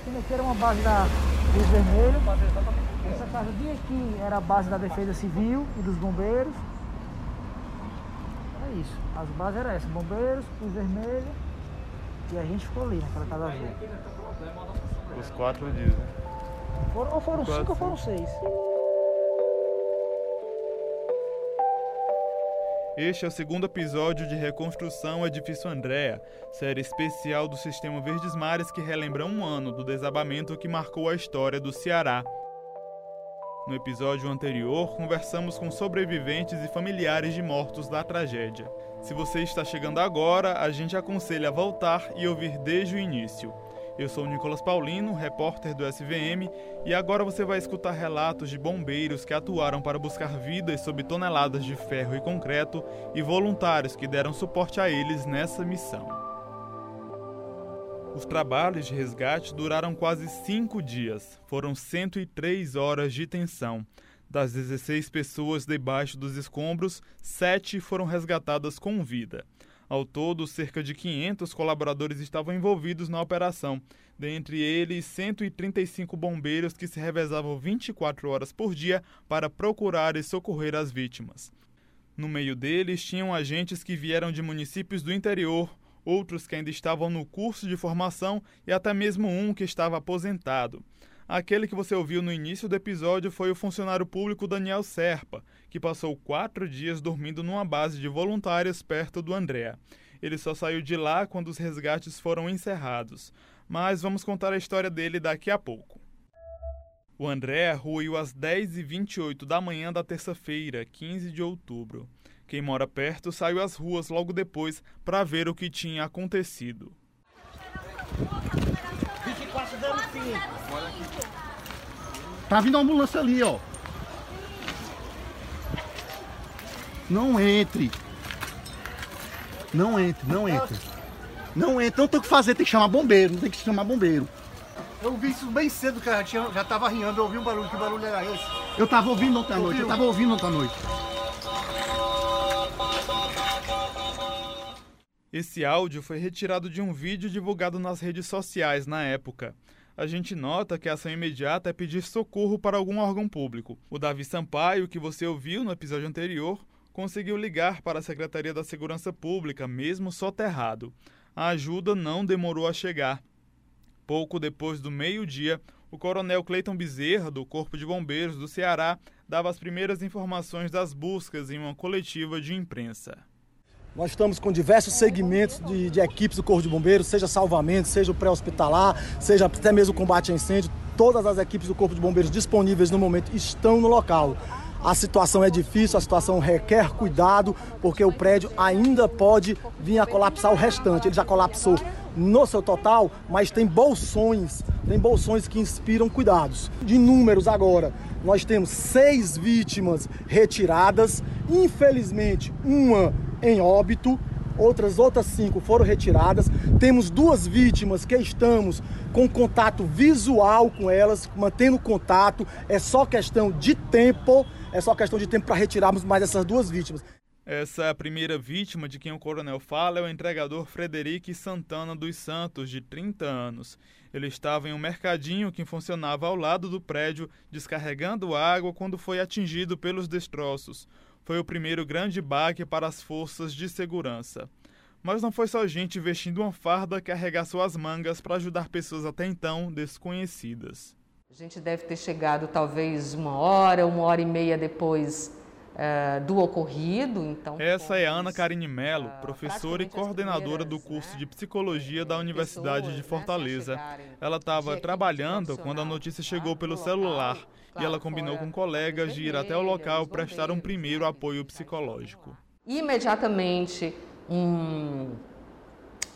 esquina aqui era uma base da Cruz Vermelho. Essa casa de aqui era a base da Defesa Civil e dos bombeiros. É isso. As bases eram essas, bombeiros, Cruz Vermelho. E a gente ficou ali naquela casa azul. Os quatro dias, né? Foram, ou foram Quatro, cinco ou foram seis. Este é o segundo episódio de Reconstrução Edifício Andréa, série especial do Sistema Verdes Mares que relembra um ano do desabamento que marcou a história do Ceará. No episódio anterior, conversamos com sobreviventes e familiares de mortos da tragédia. Se você está chegando agora, a gente aconselha a voltar e ouvir desde o início. Eu sou o Nicolas Paulino, repórter do SVM, e agora você vai escutar relatos de bombeiros que atuaram para buscar vidas sob toneladas de ferro e concreto e voluntários que deram suporte a eles nessa missão. Os trabalhos de resgate duraram quase cinco dias. Foram 103 horas de tensão. Das 16 pessoas debaixo dos escombros, sete foram resgatadas com vida. Ao todo, cerca de 500 colaboradores estavam envolvidos na operação, dentre eles 135 bombeiros que se revezavam 24 horas por dia para procurar e socorrer as vítimas. No meio deles tinham agentes que vieram de municípios do interior, outros que ainda estavam no curso de formação e até mesmo um que estava aposentado. Aquele que você ouviu no início do episódio foi o funcionário público Daniel Serpa, que passou quatro dias dormindo numa base de voluntários perto do Andréa. Ele só saiu de lá quando os resgates foram encerrados. Mas vamos contar a história dele daqui a pouco. O André ruiu às 10h28 da manhã da terça-feira, 15 de outubro. Quem mora perto saiu às ruas logo depois para ver o que tinha acontecido. 24 dando fim. Tá vindo uma ambulância ali, ó. Não entre. Não entre, não entre. Não entre, não tem o que fazer, tem que chamar bombeiro, não tem que chamar bombeiro. Eu vi isso bem cedo, cara. Tinha, já tava rindo, eu ouvi um barulho. Que barulho era esse? Eu tava ouvindo ontem à noite, eu Ouviu? tava ouvindo ontem à noite. Esse áudio foi retirado de um vídeo divulgado nas redes sociais na época. A gente nota que a ação imediata é pedir socorro para algum órgão público. O Davi Sampaio, que você ouviu no episódio anterior, conseguiu ligar para a Secretaria da Segurança Pública, mesmo soterrado. A ajuda não demorou a chegar. Pouco depois do meio-dia, o coronel Cleiton Bezerra, do Corpo de Bombeiros do Ceará, dava as primeiras informações das buscas em uma coletiva de imprensa. Nós estamos com diversos segmentos de, de equipes do Corpo de Bombeiros, seja salvamento, seja o pré-hospitalar, seja até mesmo combate a incêndio. Todas as equipes do Corpo de Bombeiros disponíveis no momento estão no local. A situação é difícil, a situação requer cuidado, porque o prédio ainda pode vir a colapsar o restante. Ele já colapsou no seu total, mas tem bolsões, tem bolsões que inspiram cuidados. De números agora, nós temos seis vítimas retiradas, infelizmente uma em óbito, outras outras cinco foram retiradas. Temos duas vítimas que estamos com contato visual com elas, mantendo contato. É só questão de tempo, é só questão de tempo para retirarmos mais essas duas vítimas. Essa primeira vítima de quem o coronel fala é o entregador Frederico Santana dos Santos, de 30 anos. Ele estava em um mercadinho que funcionava ao lado do prédio, descarregando água quando foi atingido pelos destroços. Foi o primeiro grande baque para as forças de segurança. Mas não foi só gente vestindo uma farda que arregaçou as mangas para ajudar pessoas até então desconhecidas. A gente deve ter chegado talvez uma hora, uma hora e meia depois eh, do ocorrido. Então, Essa é Ana Carine Mello, ah, professora e coordenadora do curso né, de Psicologia da Universidade pessoas, de né, Fortaleza. a chegarem Ela estava de trabalhando quando a notícia tá, chegou pelo local. celular e Claro, ela combinou com colegas de ir até o local prestar um bombeiros, primeiro né, apoio que psicológico. imediatamente um,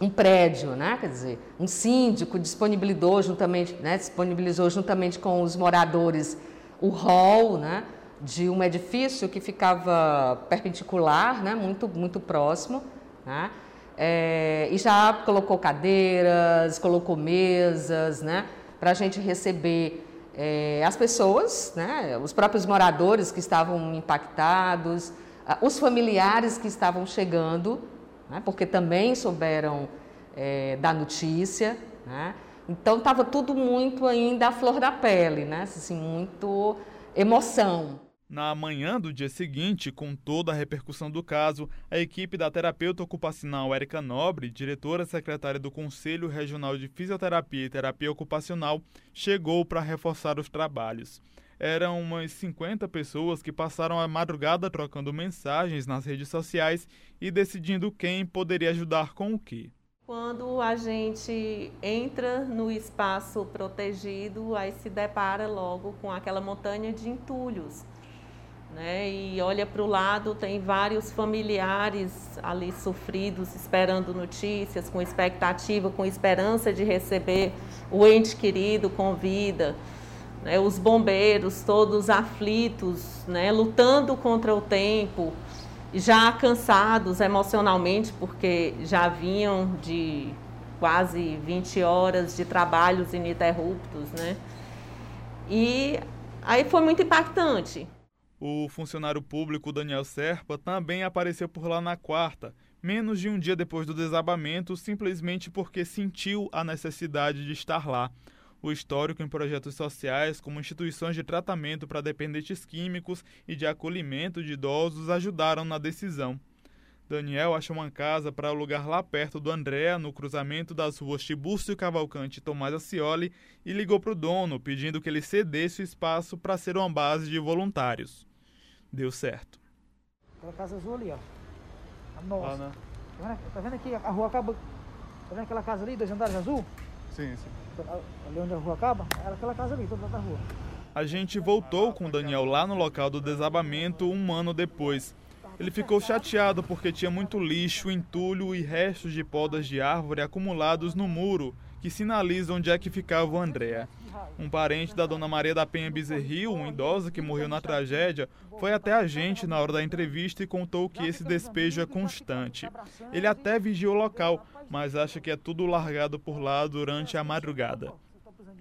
um prédio, né? quer dizer, um síndico disponibilizou juntamente, né? disponibilizou juntamente com os moradores o hall né? de um edifício que ficava perpendicular, né? muito, muito próximo, né? É, e já colocou cadeiras, colocou mesas, né? para a gente receber é, as pessoas, né? os próprios moradores que estavam impactados, os familiares que estavam chegando, né? porque também souberam é, da notícia, né? Então estava tudo muito ainda à flor da pele, né? Assim, muito emoção. Na manhã do dia seguinte, com toda a repercussão do caso, a equipe da terapeuta ocupacional Érica Nobre, diretora secretária do Conselho Regional de Fisioterapia e Terapia Ocupacional, chegou para reforçar os trabalhos. Eram umas 50 pessoas que passaram a madrugada trocando mensagens nas redes sociais e decidindo quem poderia ajudar com o que. Quando a gente entra no espaço protegido, aí se depara logo com aquela montanha de entulhos. Né? E olha para o lado, tem vários familiares ali sofridos, esperando notícias, com expectativa, com esperança de receber o ente querido com vida. Né? Os bombeiros todos aflitos, né? lutando contra o tempo já cansados emocionalmente, porque já vinham de quase 20 horas de trabalhos ininterruptos, né? E aí foi muito impactante. O funcionário público Daniel Serpa também apareceu por lá na quarta, menos de um dia depois do desabamento, simplesmente porque sentiu a necessidade de estar lá o histórico em projetos sociais, como instituições de tratamento para dependentes químicos e de acolhimento de idosos, ajudaram na decisão. Daniel achou uma casa para alugar lá perto do Andréa, no cruzamento das ruas Tibúrcio Cavalcante e Tomás Acioli, e ligou para o dono, pedindo que ele cedesse o espaço para ser uma base de voluntários. Deu certo. Aquela casa azul ali, ó. A nossa. Ah, né? tá, vendo, tá vendo aqui? A rua acaba. Tá vendo aquela casa ali, dois andares azul? Sim, sim ali onde a rua acaba, era aquela casa ali, toda da rua. A gente voltou com o Daniel lá no local do desabamento um ano depois. Ele ficou chateado porque tinha muito lixo, entulho e restos de podas de árvore acumulados no muro que sinaliza onde é que ficava o Andréa. Um parente da dona Maria da Penha Bezerril, uma idosa que morreu na tragédia, foi até a gente na hora da entrevista e contou que esse despejo é constante. Ele até vigia o local, mas acha que é tudo largado por lá durante a madrugada.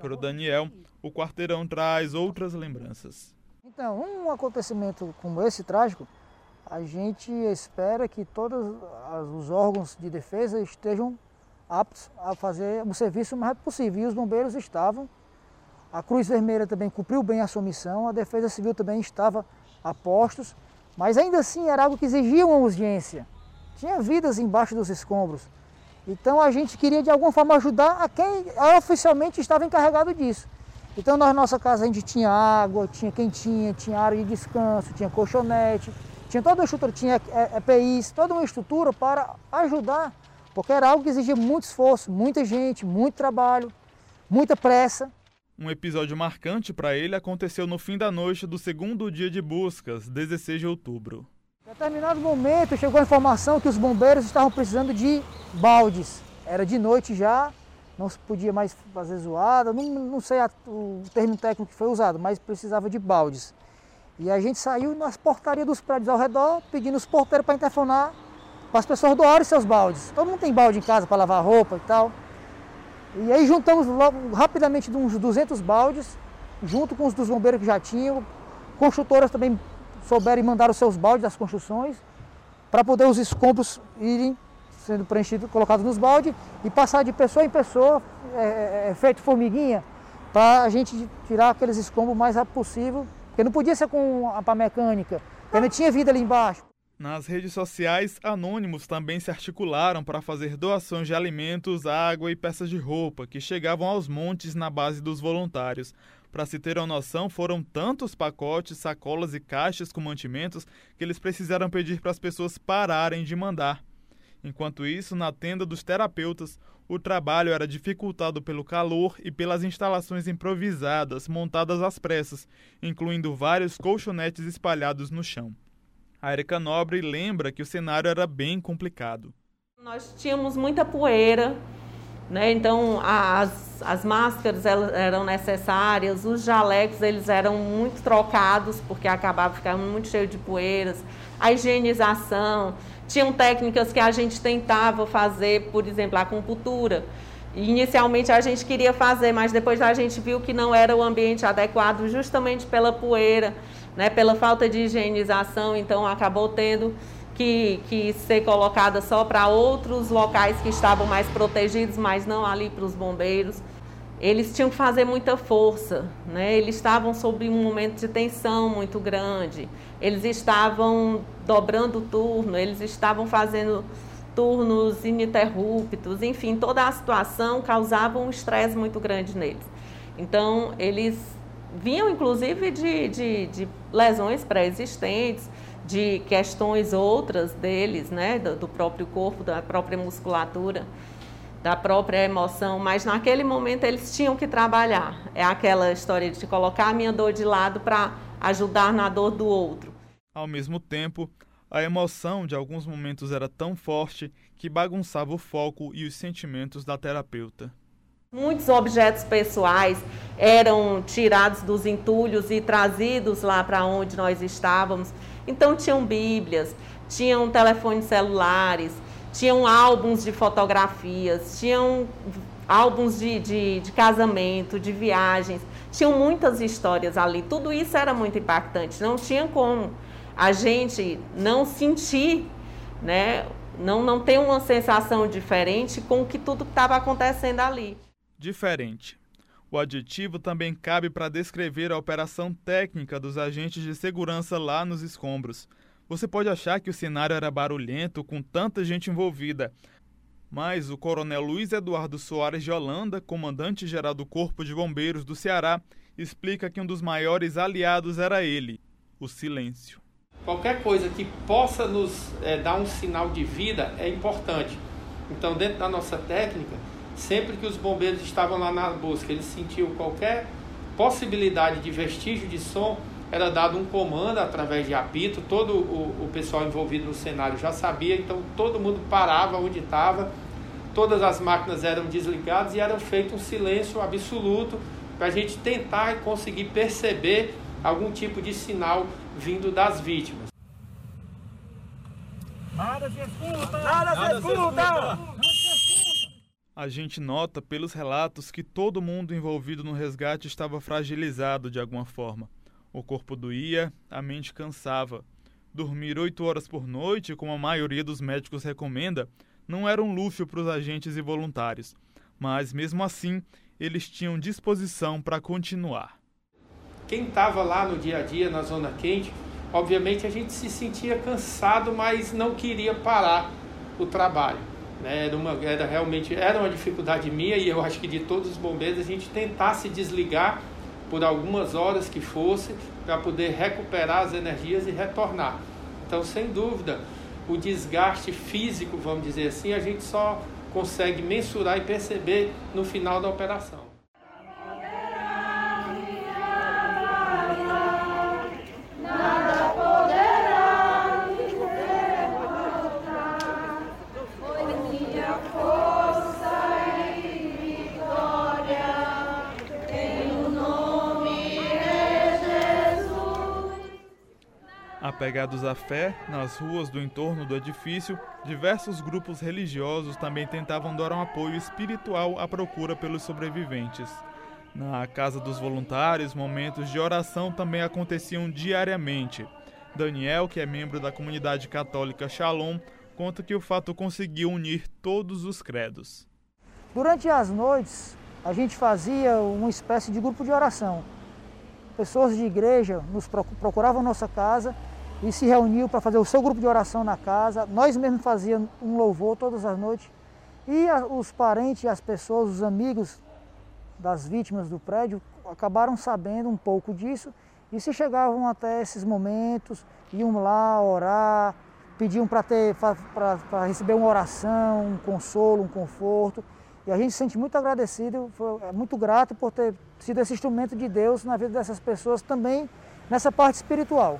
Para o Daniel, o quarteirão traz outras lembranças. Então, um acontecimento como esse trágico, a gente espera que todos os órgãos de defesa estejam aptos a fazer o serviço o mais rápido possível. E os bombeiros estavam, a Cruz Vermelha também cumpriu bem a sua missão, a Defesa Civil também estava a postos, mas ainda assim era algo que exigia uma urgência. Tinha vidas embaixo dos escombros. Então a gente queria de alguma forma ajudar a quem oficialmente estava encarregado disso. Então na nossa casa a gente tinha água, tinha quentinha, tinha área de descanso, tinha colchonete, tinha toda uma estrutura, tinha EPIs, toda uma estrutura para ajudar, porque era algo que exigia muito esforço, muita gente, muito trabalho, muita pressa. Um episódio marcante para ele aconteceu no fim da noite do segundo dia de buscas, 16 de outubro. Em determinado momento chegou a informação que os bombeiros estavam precisando de baldes. Era de noite já, não se podia mais fazer zoada, não, não sei a, o termo técnico que foi usado, mas precisava de baldes. E a gente saiu nas portarias dos prédios ao redor, pedindo os porteiros para interfonar, as pessoas doarem seus baldes. Todo mundo tem balde em casa para lavar roupa e tal. E aí juntamos rapidamente uns 200 baldes, junto com os dos bombeiros que já tinham. Construtoras também souberam e mandaram seus baldes das construções para poder os escombros irem sendo preenchidos, colocados nos baldes e passar de pessoa em pessoa, é, é, é feito formiguinha, para a gente tirar aqueles escombros o mais rápido possível, porque não podia ser com a mecânica, porque não tinha vida ali embaixo. Nas redes sociais, anônimos também se articularam para fazer doações de alimentos, água e peças de roupa que chegavam aos montes na base dos voluntários. Para se ter uma noção, foram tantos pacotes, sacolas e caixas com mantimentos que eles precisaram pedir para as pessoas pararem de mandar. Enquanto isso, na tenda dos terapeutas, o trabalho era dificultado pelo calor e pelas instalações improvisadas montadas às pressas, incluindo vários colchonetes espalhados no chão. A Erika Nobre lembra que o cenário era bem complicado. Nós tínhamos muita poeira, né? Então as, as máscaras eram necessárias, os jalecos eles eram muito trocados porque acabava ficando muito cheio de poeiras, a higienização, tinham técnicas que a gente tentava fazer, por exemplo, a acupuntura. Inicialmente a gente queria fazer, mas depois a gente viu que não era o ambiente adequado justamente pela poeira, né, pela falta de higienização, então acabou tendo que, que ser colocada só para outros locais que estavam mais protegidos, mas não ali para os bombeiros. eles tinham que fazer muita força, né? Eles estavam sob um momento de tensão muito grande. Eles estavam dobrando turno, eles estavam fazendo turnos ininterruptos, enfim, toda a situação causava um estresse muito grande neles. Então, eles vinham inclusive de, de, de lesões pré-existentes, de questões outras deles, né, do, do próprio corpo, da própria musculatura da própria emoção, mas naquele momento eles tinham que trabalhar. É aquela história de colocar a minha dor de lado para ajudar na dor do outro. Ao mesmo tempo, a emoção de alguns momentos era tão forte que bagunçava o foco e os sentimentos da terapeuta. Muitos objetos pessoais eram tirados dos entulhos e trazidos lá para onde nós estávamos. Então tinham bíblias, tinham telefones celulares, tinham álbuns de fotografias, tinham álbuns de, de, de, casamento, de viagens, tinham muitas histórias ali. Tudo isso era muito impactante. Não tinha como a gente não sentir, né, não, não ter uma sensação diferente com o que tudo estava acontecendo ali. Diferente. O adjetivo também cabe para descrever a operação técnica dos agentes de segurança lá nos escombros. Você pode achar que o cenário era barulhento com tanta gente envolvida, mas o coronel Luiz Eduardo Soares de Holanda, comandante-geral do Corpo de Bombeiros do Ceará, explica que um dos maiores aliados era ele, o silêncio. Qualquer coisa que possa nos é, dar um sinal de vida é importante. Então, dentro da nossa técnica, sempre que os bombeiros estavam lá na busca, eles sentiam qualquer possibilidade de vestígio de som, era dado um comando através de apito, todo o, o pessoal envolvido no cenário já sabia, então todo mundo parava onde estava, todas as máquinas eram desligadas e era feito um silêncio absoluto para a gente tentar conseguir perceber algum tipo de sinal vindo das vítimas. Nada se escuta! Nada se escuta! A gente nota pelos relatos que todo mundo envolvido no resgate estava fragilizado de alguma forma. O corpo doía, a mente cansava. Dormir oito horas por noite, como a maioria dos médicos recomenda, não era um luxo para os agentes e voluntários. Mas, mesmo assim, eles tinham disposição para continuar. Quem estava lá no dia a dia, na zona quente, obviamente a gente se sentia cansado, mas não queria parar o trabalho. Né? Era, uma, era realmente era uma dificuldade minha e eu acho que de todos os bombeiros a gente tentar se desligar por algumas horas que fosse, para poder recuperar as energias e retornar. Então, sem dúvida, o desgaste físico, vamos dizer assim, a gente só consegue mensurar e perceber no final da operação. Apegados à fé, nas ruas do entorno do edifício, diversos grupos religiosos também tentavam dar um apoio espiritual à procura pelos sobreviventes. Na Casa dos Voluntários, momentos de oração também aconteciam diariamente. Daniel, que é membro da comunidade católica Shalom, conta que o fato conseguiu unir todos os credos. Durante as noites, a gente fazia uma espécie de grupo de oração. Pessoas de igreja nos procuravam nossa casa e se reuniu para fazer o seu grupo de oração na casa. Nós mesmos fazíamos um louvor todas as noites. E a, os parentes, as pessoas, os amigos das vítimas do prédio acabaram sabendo um pouco disso e se chegavam até esses momentos, iam lá orar, pediam para receber uma oração, um consolo, um conforto. E a gente se sente muito agradecido, é muito grato por ter sido esse instrumento de Deus na vida dessas pessoas também nessa parte espiritual.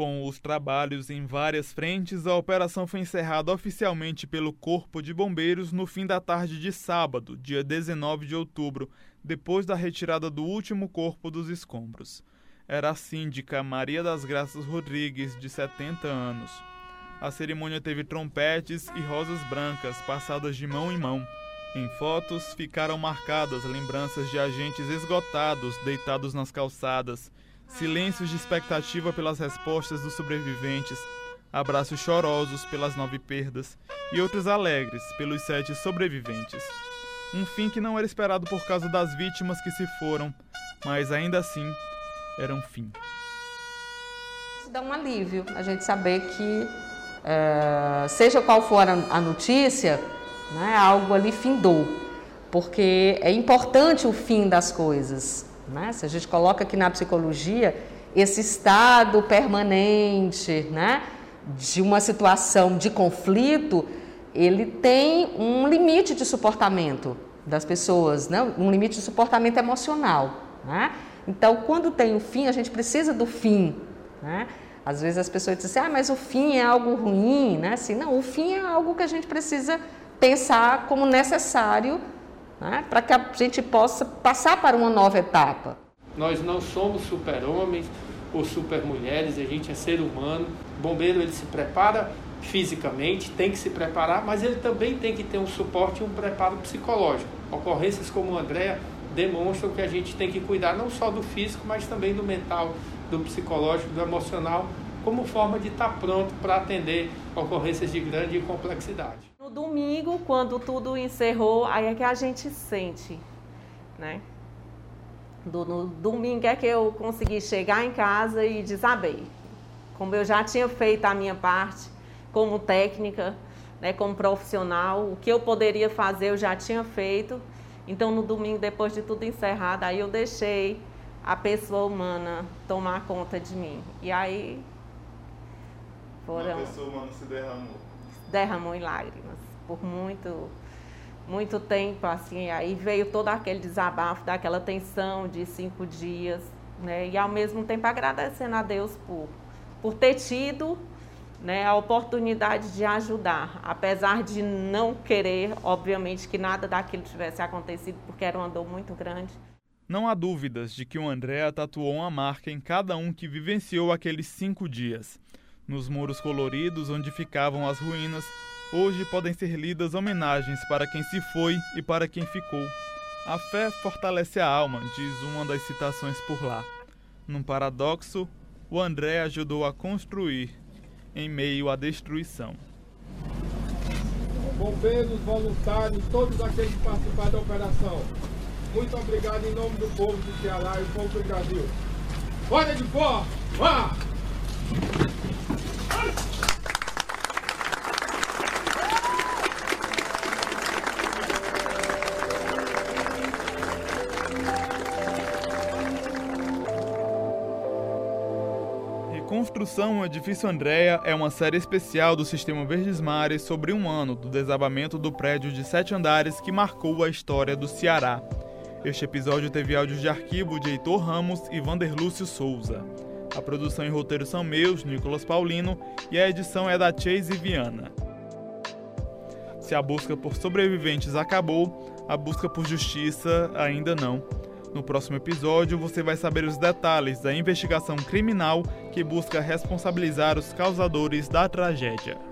Com os trabalhos em várias frentes, a operação foi encerrada oficialmente pelo Corpo de Bombeiros no fim da tarde de sábado, dia 19 de outubro, depois da retirada do último corpo dos escombros. Era a síndica Maria das Graças Rodrigues, de 70 anos. A cerimônia teve trompetes e rosas brancas passadas de mão em mão. Em fotos ficaram marcadas lembranças de agentes esgotados deitados nas calçadas silêncios de expectativa pelas respostas dos sobreviventes, abraços chorosos pelas nove perdas e outros alegres pelos sete sobreviventes. Um fim que não era esperado por causa das vítimas que se foram, mas ainda assim era um fim. Isso dá um alívio a gente saber que, é, seja qual for a notícia, né, algo ali findou, porque é importante o fim das coisas. Né? Se a gente coloca aqui na psicologia esse estado permanente né, de uma situação de conflito, ele tem um limite de suportamento das pessoas, né? um limite de suportamento emocional. Né? Então, quando tem o fim, a gente precisa do fim. Né? Às vezes as pessoas dizem assim, ah, mas o fim é algo ruim, né? Assim, não, o fim é algo que a gente precisa pensar como necessário né? para que a gente possa passar para uma nova etapa. Nós não somos super-homens ou super-mulheres, a gente é ser humano. O bombeiro ele se prepara fisicamente, tem que se preparar, mas ele também tem que ter um suporte e um preparo psicológico. Ocorrências como a Andrea demonstram que a gente tem que cuidar não só do físico, mas também do mental, do psicológico, do emocional, como forma de estar pronto para atender ocorrências de grande complexidade. No domingo, quando tudo encerrou, aí é que a gente sente, né? Do, no domingo é que eu consegui chegar em casa e desabei. Como eu já tinha feito a minha parte como técnica, né, como profissional, o que eu poderia fazer eu já tinha feito. Então no domingo, depois de tudo encerrado, aí eu deixei a pessoa humana tomar conta de mim. E aí foram. A pessoa humana se derramou. Derramou em lágrimas por muito muito tempo, assim, aí veio todo aquele desabafo, daquela tensão de cinco dias, né? E ao mesmo tempo agradecendo a Deus por, por ter tido né, a oportunidade de ajudar, apesar de não querer, obviamente, que nada daquilo tivesse acontecido, porque era uma dor muito grande. Não há dúvidas de que o André tatuou uma marca em cada um que vivenciou aqueles cinco dias. Nos muros coloridos onde ficavam as ruínas, Hoje podem ser lidas homenagens para quem se foi e para quem ficou. A fé fortalece a alma, diz uma das citações por lá. Num paradoxo, o André ajudou a construir em meio à destruição. Bombeiros, voluntários, todos aqueles que participaram da operação. Muito obrigado em nome do povo do Ceará e do povo do Brasil. Olha de fora! Vá! Construção Edifício Andréa é uma série especial do Sistema Verdes Mares sobre um ano do desabamento do prédio de sete andares que marcou a história do Ceará. Este episódio teve áudios de arquivo de Heitor Ramos e Vanderlúcio Souza. A produção e roteiro são meus, Nicolas Paulino, e a edição é da Chase Viana. Se a busca por sobreviventes acabou, a busca por justiça ainda não. No próximo episódio, você vai saber os detalhes da investigação criminal que busca responsabilizar os causadores da tragédia.